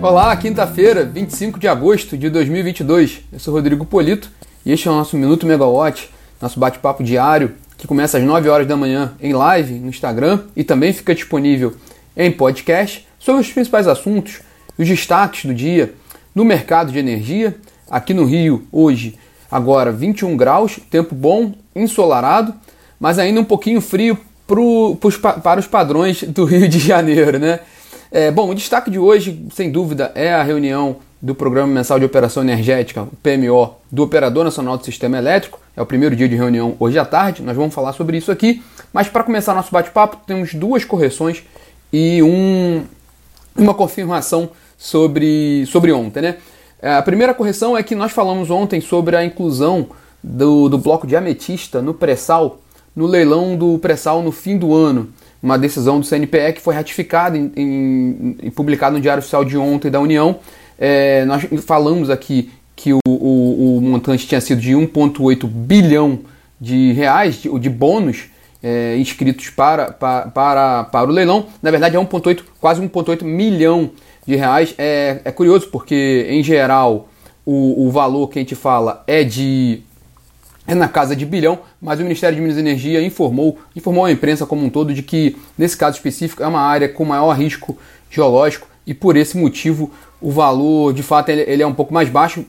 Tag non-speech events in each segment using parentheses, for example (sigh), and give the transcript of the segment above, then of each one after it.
Olá, quinta-feira, 25 de agosto de 2022. Eu sou Rodrigo Polito e este é o nosso Minuto Megawatt, nosso bate-papo diário que começa às 9 horas da manhã em live no Instagram e também fica disponível em podcast sobre os principais assuntos, os destaques do dia no mercado de energia. Aqui no Rio, hoje, agora 21 graus, tempo bom, ensolarado, mas ainda um pouquinho frio pro, pros, para os padrões do Rio de Janeiro, né? É, bom, o destaque de hoje, sem dúvida, é a reunião do Programa Mensal de Operação Energética, o PMO, do Operador Nacional do Sistema Elétrico. É o primeiro dia de reunião hoje à tarde, nós vamos falar sobre isso aqui. Mas para começar nosso bate-papo, temos duas correções e um, uma confirmação sobre, sobre ontem. Né? É, a primeira correção é que nós falamos ontem sobre a inclusão do, do bloco de ametista no pré-sal, no leilão do pré-sal no fim do ano uma decisão do CNPE que foi ratificada e publicada no Diário Oficial de ontem da União. É, nós falamos aqui que o, o, o montante tinha sido de 1,8 bilhão de reais de, de bônus é, inscritos para, para, para, para o leilão. Na verdade é 1,8, quase 1,8 milhão de reais. É, é curioso porque, em geral, o, o valor que a gente fala é de é na casa de bilhão, mas o Ministério de Minas e Energia informou, informou a imprensa como um todo de que, nesse caso específico, é uma área com maior risco geológico e por esse motivo o valor, de fato, ele, é um pouco mais baixo,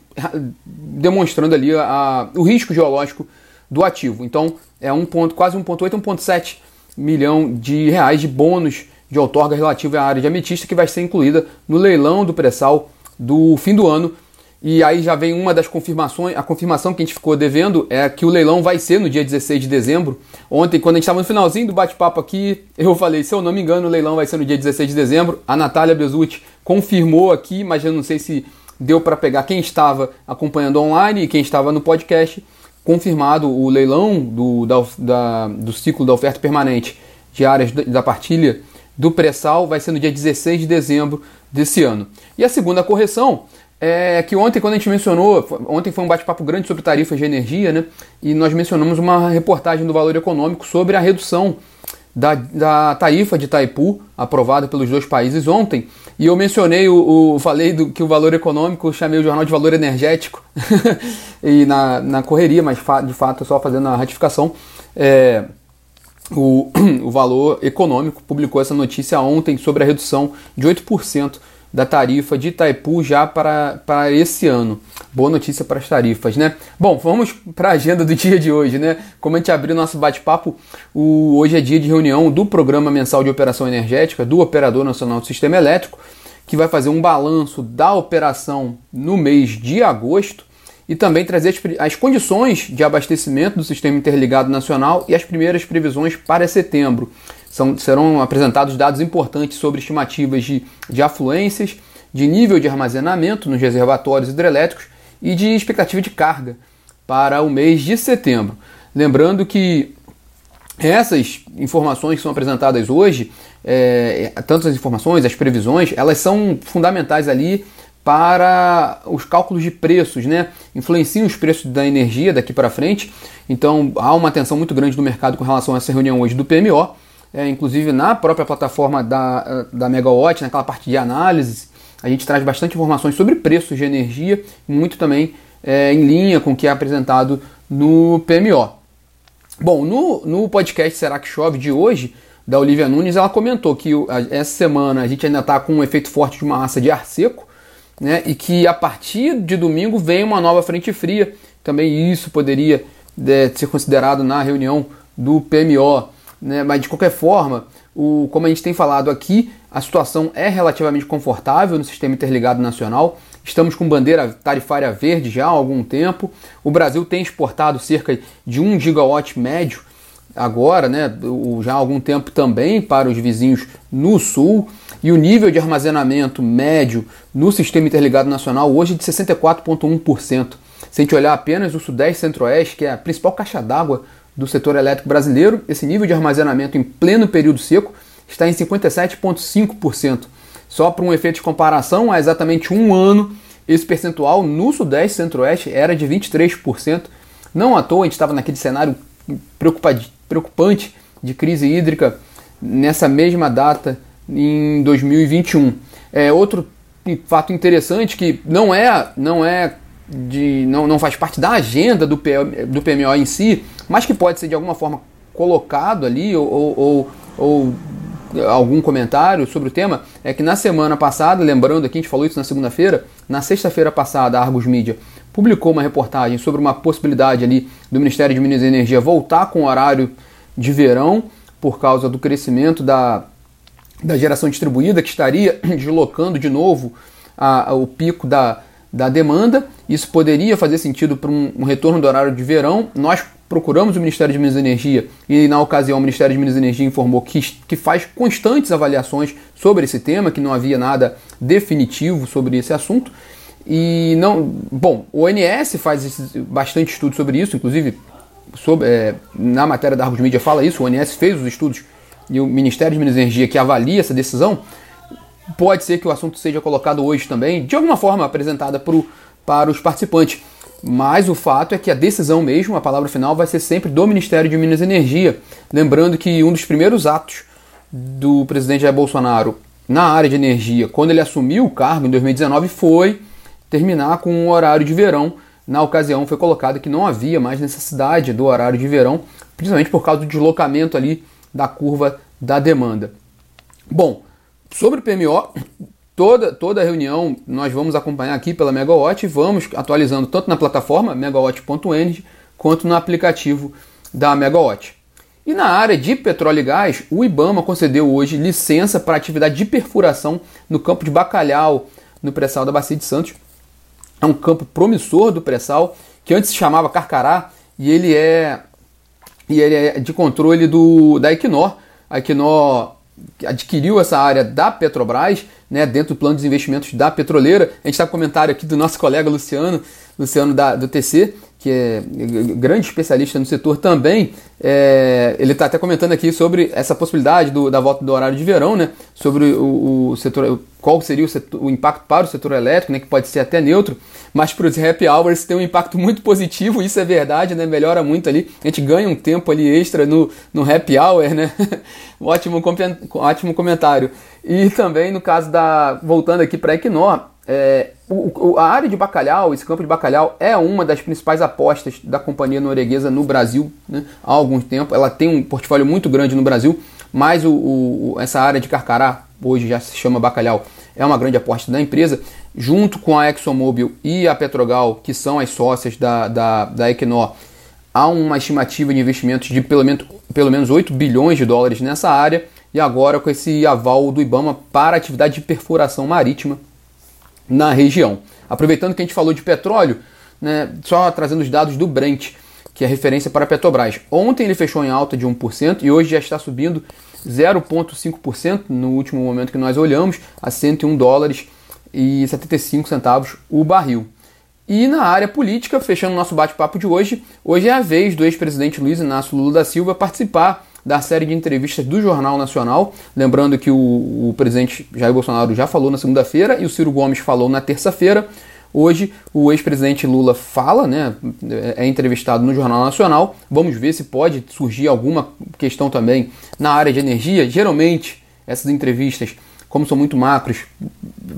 demonstrando ali a, o risco geológico do ativo. Então, é um ponto, quase 1,8, 1,7 milhão de reais de bônus de outorga relativo à área de ametista que vai ser incluída no leilão do pré-sal do fim do ano e aí já vem uma das confirmações, a confirmação que a gente ficou devendo é que o leilão vai ser no dia 16 de dezembro. Ontem, quando a gente estava no finalzinho do bate-papo aqui, eu falei, se eu não me engano, o leilão vai ser no dia 16 de dezembro. A Natália Bezutti confirmou aqui, mas eu não sei se deu para pegar quem estava acompanhando online e quem estava no podcast. Confirmado o leilão do, da, da, do ciclo da oferta permanente de áreas da partilha do pré-sal vai ser no dia 16 de dezembro desse ano. E a segunda correção é que ontem, quando a gente mencionou, ontem foi um bate-papo grande sobre tarifas de energia, né? E nós mencionamos uma reportagem do Valor Econômico sobre a redução da, da tarifa de Itaipu, aprovada pelos dois países ontem. E eu mencionei, o, o falei do, que o Valor Econômico, chamei o jornal de Valor Energético, (laughs) e na, na correria, mas de fato só fazendo a ratificação. É, o, (clears throat) o Valor Econômico publicou essa notícia ontem sobre a redução de 8% da tarifa de Itaipu já para, para esse ano. Boa notícia para as tarifas, né? Bom, vamos para a agenda do (laughs) dia de hoje, né? Como a gente abriu nosso bate-papo, hoje é dia de reunião do Programa Mensal de Operação Energética do Operador Nacional do Sistema Elétrico, que vai fazer um balanço da operação no mês de agosto e também trazer as, as condições de abastecimento do Sistema Interligado Nacional e as primeiras previsões para setembro. São, serão apresentados dados importantes sobre estimativas de, de afluências, de nível de armazenamento nos reservatórios hidrelétricos e de expectativa de carga para o mês de setembro. Lembrando que essas informações que são apresentadas hoje, é, tanto as informações, as previsões, elas são fundamentais ali para os cálculos de preços, né? Influenciam os preços da energia daqui para frente. Então há uma atenção muito grande no mercado com relação a essa reunião hoje do PMO é, inclusive na própria plataforma da, da Megawatt, naquela parte de análise, a gente traz bastante informações sobre preços de energia, muito também é, em linha com o que é apresentado no PMO. Bom, no, no podcast Será que Chove de hoje, da Olivia Nunes, ela comentou que essa semana a gente ainda está com um efeito forte de uma massa de ar seco, né, e que a partir de domingo vem uma nova frente fria. Também isso poderia é, ser considerado na reunião do PMO. Né? Mas de qualquer forma, o, como a gente tem falado aqui, a situação é relativamente confortável no sistema interligado nacional. Estamos com bandeira tarifária verde já há algum tempo. O Brasil tem exportado cerca de 1 gigawatt médio agora, né, já há algum tempo também para os vizinhos no sul. E o nível de armazenamento médio no sistema interligado nacional hoje é de 64,1%. Se a gente olhar apenas o Sudeste Centro-Oeste, que é a principal caixa d'água do setor elétrico brasileiro, esse nível de armazenamento em pleno período seco está em 57,5%. Só para um efeito de comparação, há exatamente um ano, esse percentual no Sudeste Centro-Oeste era de 23%. Não à toa, a gente estava naquele cenário preocupante de crise hídrica nessa mesma data em 2021. É, outro fato interessante que não é, não é de, não, não faz parte da agenda do, do PMO em si, mas que pode ser de alguma forma colocado ali ou, ou, ou algum comentário sobre o tema é que na semana passada, lembrando aqui, a gente falou isso na segunda-feira, na sexta-feira passada, a Argus Media publicou uma reportagem sobre uma possibilidade ali do Ministério de Minas e Energia voltar com o horário de verão por causa do crescimento da, da geração distribuída, que estaria (clears throat) deslocando de novo a, a, o pico da, da demanda. Isso poderia fazer sentido para um, um retorno do horário de verão. Nós procuramos o Ministério de Minas e Energia e, na ocasião, o Ministério de Minas e Energia informou que, que faz constantes avaliações sobre esse tema, que não havia nada definitivo sobre esse assunto. E não. Bom, o ONS faz esse, bastante estudo sobre isso, inclusive sobre, é, na matéria da Argos Mídia fala isso, o ONS fez os estudos e o Ministério de Minas e Energia que avalia essa decisão. Pode ser que o assunto seja colocado hoje também, de alguma forma apresentada pro, para os participantes. Mas o fato é que a decisão mesmo, a palavra final, vai ser sempre do Ministério de Minas e Energia. Lembrando que um dos primeiros atos do presidente Jair Bolsonaro na área de energia, quando ele assumiu o cargo em 2019, foi terminar com um horário de verão. Na ocasião foi colocado que não havia mais necessidade do horário de verão, principalmente por causa do deslocamento ali da curva da demanda. Bom, sobre o PMO, Toda, toda reunião nós vamos acompanhar aqui pela Megawatt e vamos atualizando tanto na plataforma megawatt.energy quanto no aplicativo da Megawatt. E na área de petróleo e gás, o IBAMA concedeu hoje licença para atividade de perfuração no campo de Bacalhau, no pré-sal da Bacia de Santos. É um campo promissor do pré-sal, que antes se chamava Carcará, e ele é, e ele é de controle do, da Equinor. A Equinor adquiriu essa área da Petrobras, né, dentro do plano de investimentos da petroleira. A gente está com um comentário aqui do nosso colega Luciano, Luciano da, do TC, que é grande especialista no setor também, é, ele está até comentando aqui sobre essa possibilidade do, da volta do horário de verão, né, sobre o, o setor, qual seria o, setor, o, impacto para o setor elétrico, né, que pode ser até neutro, mas para os happy hours tem um impacto muito positivo, isso é verdade, né, melhora muito ali, a gente ganha um tempo ali extra no, no happy hour, né, (laughs) ótimo, ótimo comentário. E também no caso da, voltando aqui para a Equinor, é, o, a área de bacalhau, esse campo de bacalhau, é uma das principais apostas da companhia norueguesa no Brasil né, há algum tempo. Ela tem um portfólio muito grande no Brasil, mas o, o, essa área de Carcará, hoje já se chama bacalhau, é uma grande aposta da empresa, junto com a ExxonMobil e a Petrogal, que são as sócias da, da, da Equinor. Há uma estimativa de investimentos de pelo menos, pelo menos 8 bilhões de dólares nessa área, e agora com esse aval do Ibama para atividade de perfuração marítima na região. Aproveitando que a gente falou de petróleo, né, só trazendo os dados do Brent, que é referência para a Petrobras. Ontem ele fechou em alta de 1% e hoje já está subindo 0,5% no último momento que nós olhamos, a 101 dólares e 75 centavos o barril. E na área política, fechando nosso bate-papo de hoje, hoje é a vez do ex-presidente Luiz Inácio Lula da Silva participar da série de entrevistas do Jornal Nacional. Lembrando que o, o presidente Jair Bolsonaro já falou na segunda-feira e o Ciro Gomes falou na terça-feira. Hoje o ex-presidente Lula fala, né, é entrevistado no Jornal Nacional. Vamos ver se pode surgir alguma questão também na área de energia. Geralmente essas entrevistas, como são muito macros,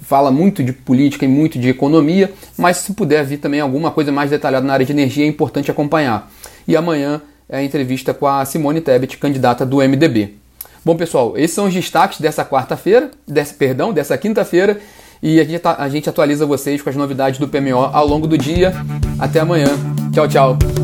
fala muito de política e muito de economia, mas se puder vir também alguma coisa mais detalhada na área de energia é importante acompanhar. E amanhã a entrevista com a Simone Tebet, candidata do MDB. Bom, pessoal, esses são os destaques dessa quarta-feira, dessa, perdão, dessa quinta-feira, e a gente, a gente atualiza vocês com as novidades do PMO ao longo do dia. Até amanhã. Tchau, tchau.